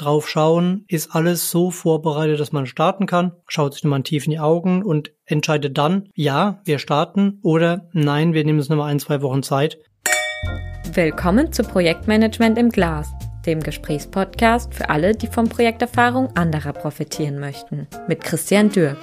drauf schauen, ist alles so vorbereitet, dass man starten kann, schaut sich nochmal tief in die Augen und entscheidet dann, ja, wir starten oder nein, wir nehmen uns nochmal ein, zwei Wochen Zeit. Willkommen zu Projektmanagement im Glas, dem Gesprächspodcast für alle, die von Projekterfahrung anderer profitieren möchten, mit Christian Dürk.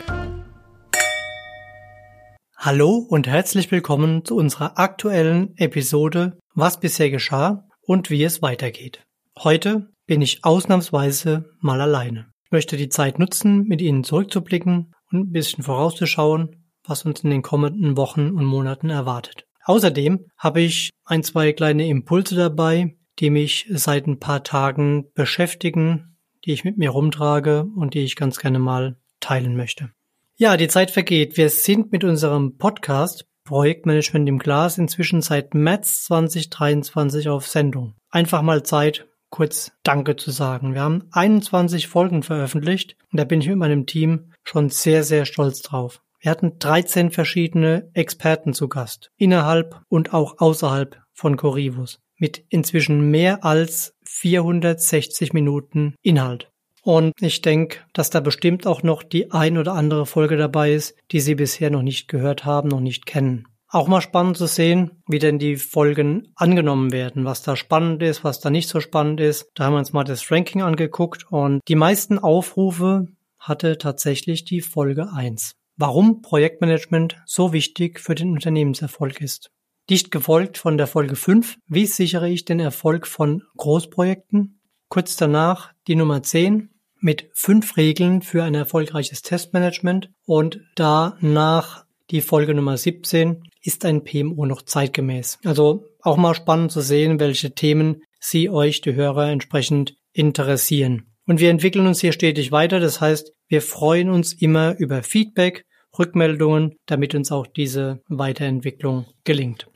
Hallo und herzlich willkommen zu unserer aktuellen Episode Was bisher geschah und wie es weitergeht. Heute bin ich ausnahmsweise mal alleine. Ich möchte die Zeit nutzen, mit Ihnen zurückzublicken und ein bisschen vorauszuschauen, was uns in den kommenden Wochen und Monaten erwartet. Außerdem habe ich ein, zwei kleine Impulse dabei, die mich seit ein paar Tagen beschäftigen, die ich mit mir rumtrage und die ich ganz gerne mal teilen möchte. Ja, die Zeit vergeht. Wir sind mit unserem Podcast Projektmanagement im Glas inzwischen seit März 2023 auf Sendung. Einfach mal Zeit, kurz Danke zu sagen. Wir haben 21 Folgen veröffentlicht und da bin ich mit meinem Team schon sehr, sehr stolz drauf. Wir hatten 13 verschiedene Experten zu Gast, innerhalb und auch außerhalb von Corivus, mit inzwischen mehr als 460 Minuten Inhalt. Und ich denke, dass da bestimmt auch noch die ein oder andere Folge dabei ist, die Sie bisher noch nicht gehört haben, noch nicht kennen. Auch mal spannend zu sehen, wie denn die Folgen angenommen werden, was da spannend ist, was da nicht so spannend ist. Da haben wir uns mal das Ranking angeguckt und die meisten Aufrufe hatte tatsächlich die Folge 1. Warum Projektmanagement so wichtig für den Unternehmenserfolg ist. Dicht gefolgt von der Folge 5, wie sichere ich den Erfolg von Großprojekten? Kurz danach die Nummer 10 mit fünf Regeln für ein erfolgreiches Testmanagement und danach die Folge Nummer 17 ist ein PMO noch zeitgemäß? Also auch mal spannend zu sehen, welche Themen Sie euch, die Hörer, entsprechend interessieren. Und wir entwickeln uns hier stetig weiter. Das heißt, wir freuen uns immer über Feedback, Rückmeldungen, damit uns auch diese Weiterentwicklung gelingt.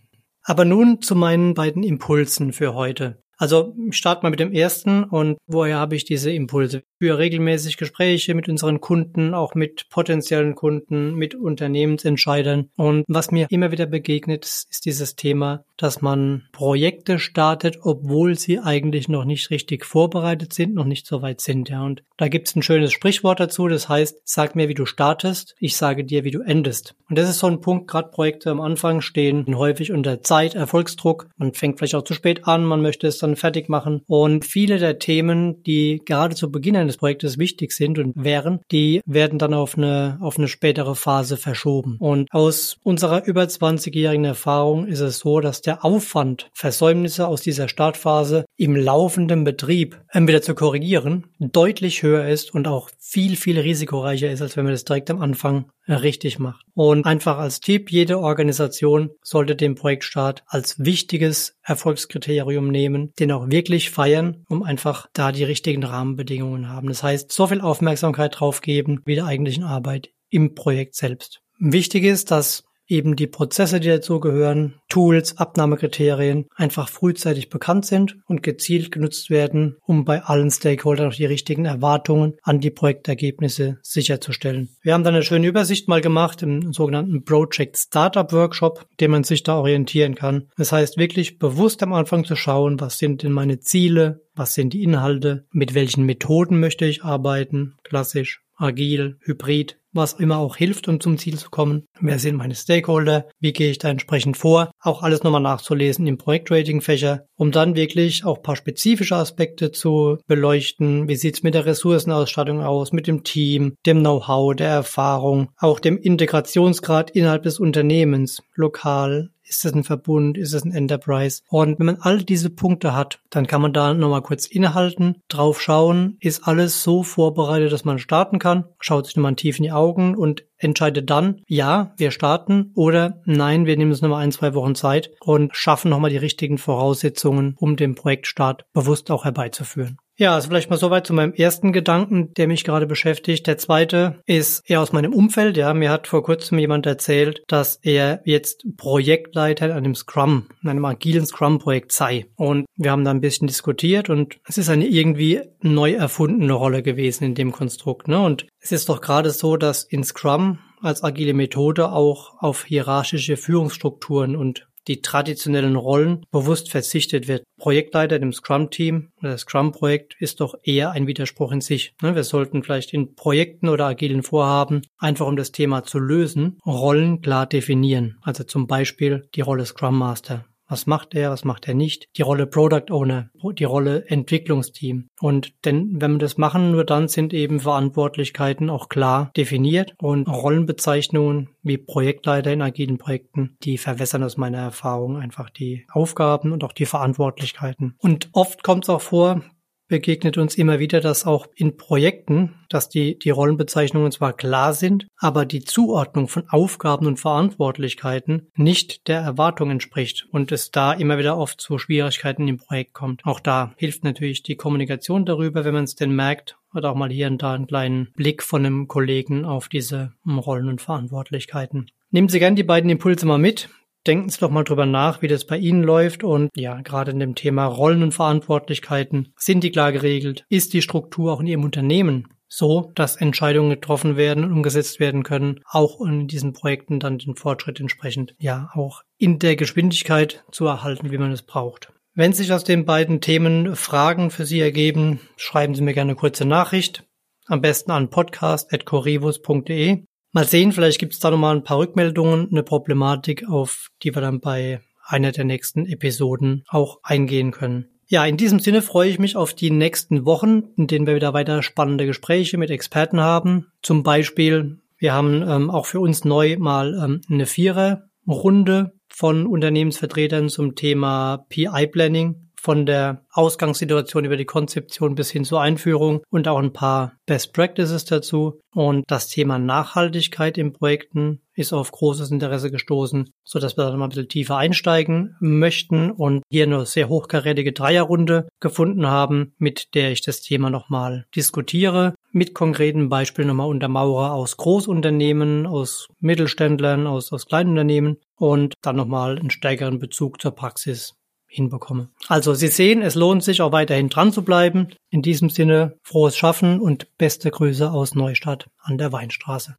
Aber nun zu meinen beiden Impulsen für heute. Also start mal mit dem ersten und woher habe ich diese Impulse? Für regelmäßig Gespräche mit unseren Kunden, auch mit potenziellen Kunden, mit Unternehmensentscheidern. Und was mir immer wieder begegnet, ist dieses Thema, dass man Projekte startet, obwohl sie eigentlich noch nicht richtig vorbereitet sind, noch nicht so weit sind. Ja, und da gibt es ein schönes Sprichwort dazu. Das heißt, sag mir, wie du startest, ich sage dir, wie du endest. Und das ist so ein Punkt, gerade Projekte am Anfang stehen häufig unter Zeit, Erfolgsdruck. Man fängt vielleicht auch zu spät an, man möchte es dann fertig machen. Und viele der Themen, die gerade zu Beginn eines Projektes wichtig sind und wären, die werden dann auf eine, auf eine spätere Phase verschoben. Und aus unserer über 20-jährigen Erfahrung ist es so, dass der Aufwand, Versäumnisse aus dieser Startphase im laufenden Betrieb entweder zu korrigieren, deutlich höher ist und auch viel, viel risikoreicher ist, als wenn man das direkt am Anfang richtig macht. Und einfach als Tipp, jede Organisation sollte den Projektstart als wichtiges Erfolgskriterium nehmen, den auch wirklich feiern, um einfach da die richtigen Rahmenbedingungen haben. Das heißt, so viel Aufmerksamkeit drauf geben wie der eigentlichen Arbeit im Projekt selbst. Wichtig ist, dass eben die Prozesse, die dazugehören, Tools, Abnahmekriterien einfach frühzeitig bekannt sind und gezielt genutzt werden, um bei allen Stakeholdern auch die richtigen Erwartungen an die Projektergebnisse sicherzustellen. Wir haben dann eine schöne Übersicht mal gemacht im sogenannten Project Startup Workshop, dem man sich da orientieren kann. Das heißt wirklich bewusst am Anfang zu schauen, was sind denn meine Ziele, was sind die Inhalte, mit welchen Methoden möchte ich arbeiten, klassisch, agil, hybrid, was immer auch hilft, um zum Ziel zu kommen. Wer sind meine Stakeholder? Wie gehe ich da entsprechend vor? Auch alles nochmal nachzulesen im Projektrating-Fächer, um dann wirklich auch paar spezifische Aspekte zu beleuchten. Wie sieht's mit der Ressourcenausstattung aus, mit dem Team, dem Know-how, der Erfahrung, auch dem Integrationsgrad innerhalb des Unternehmens, lokal, ist es ein Verbund? Ist es ein Enterprise? Und wenn man all diese Punkte hat, dann kann man da nochmal kurz innehalten, drauf schauen, ist alles so vorbereitet, dass man starten kann, schaut sich nochmal tief in die Augen und entscheidet dann, ja, wir starten oder nein, wir nehmen uns nochmal ein, zwei Wochen Zeit und schaffen nochmal die richtigen Voraussetzungen, um den Projektstart bewusst auch herbeizuführen. Ja, also vielleicht mal soweit zu meinem ersten Gedanken, der mich gerade beschäftigt. Der zweite ist eher aus meinem Umfeld. Ja, mir hat vor kurzem jemand erzählt, dass er jetzt Projektleiter in einem Scrum, in einem agilen Scrum-Projekt sei. Und wir haben da ein bisschen diskutiert und es ist eine irgendwie neu erfundene Rolle gewesen in dem Konstrukt. Ne? Und es ist doch gerade so, dass in Scrum als agile Methode auch auf hierarchische Führungsstrukturen und die traditionellen Rollen bewusst verzichtet wird. Projektleiter im Scrum-Team oder Scrum-Projekt ist doch eher ein Widerspruch in sich. Ne, wir sollten vielleicht in Projekten oder agilen Vorhaben, einfach um das Thema zu lösen, Rollen klar definieren. Also zum Beispiel die Rolle Scrum Master. Was macht er, was macht er nicht? Die Rolle Product Owner, die Rolle Entwicklungsteam. Und denn wenn wir das machen, nur dann sind eben Verantwortlichkeiten auch klar definiert und Rollenbezeichnungen wie Projektleiter in agilen Projekten, die verwässern aus meiner Erfahrung einfach die Aufgaben und auch die Verantwortlichkeiten. Und oft kommt es auch vor, begegnet uns immer wieder, dass auch in Projekten, dass die, die Rollenbezeichnungen zwar klar sind, aber die Zuordnung von Aufgaben und Verantwortlichkeiten nicht der Erwartung entspricht und es da immer wieder oft zu Schwierigkeiten im Projekt kommt. Auch da hilft natürlich die Kommunikation darüber, wenn man es denn merkt, oder auch mal hier und da einen kleinen Blick von einem Kollegen auf diese Rollen und Verantwortlichkeiten. Nehmen Sie gern die beiden Impulse mal mit. Denken Sie doch mal drüber nach, wie das bei Ihnen läuft und ja, gerade in dem Thema Rollen und Verantwortlichkeiten. Sind die klar geregelt? Ist die Struktur auch in Ihrem Unternehmen so, dass Entscheidungen getroffen werden und umgesetzt werden können, auch in diesen Projekten dann den Fortschritt entsprechend, ja, auch in der Geschwindigkeit zu erhalten, wie man es braucht. Wenn sich aus den beiden Themen Fragen für Sie ergeben, schreiben Sie mir gerne eine kurze Nachricht. Am besten an podcast.corivus.de Mal sehen, vielleicht gibt es da nochmal ein paar Rückmeldungen, eine Problematik, auf die wir dann bei einer der nächsten Episoden auch eingehen können. Ja, in diesem Sinne freue ich mich auf die nächsten Wochen, in denen wir wieder weiter spannende Gespräche mit Experten haben. Zum Beispiel, wir haben ähm, auch für uns neu mal ähm, eine Viererrunde von Unternehmensvertretern zum Thema PI-Planning von der Ausgangssituation über die Konzeption bis hin zur Einführung und auch ein paar Best Practices dazu. Und das Thema Nachhaltigkeit in Projekten ist auf großes Interesse gestoßen, so dass wir da mal ein bisschen tiefer einsteigen möchten und hier eine sehr hochkarätige Dreierrunde gefunden haben, mit der ich das Thema nochmal diskutiere, mit konkreten Beispielen nochmal untermauere aus Großunternehmen, aus Mittelständlern, aus, aus Kleinunternehmen und dann nochmal einen stärkeren Bezug zur Praxis hinbekomme. Also Sie sehen, es lohnt sich auch weiterhin dran zu bleiben. In diesem Sinne frohes Schaffen und beste Grüße aus Neustadt an der Weinstraße.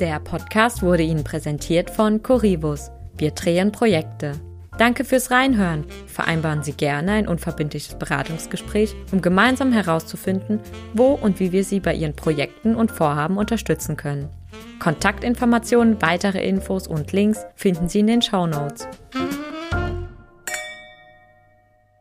Der Podcast wurde Ihnen präsentiert von Corivus. Wir drehen Projekte. Danke fürs Reinhören. Vereinbaren Sie gerne ein unverbindliches Beratungsgespräch, um gemeinsam herauszufinden, wo und wie wir Sie bei Ihren Projekten und Vorhaben unterstützen können. Kontaktinformationen, weitere Infos und Links finden Sie in den Show Notes.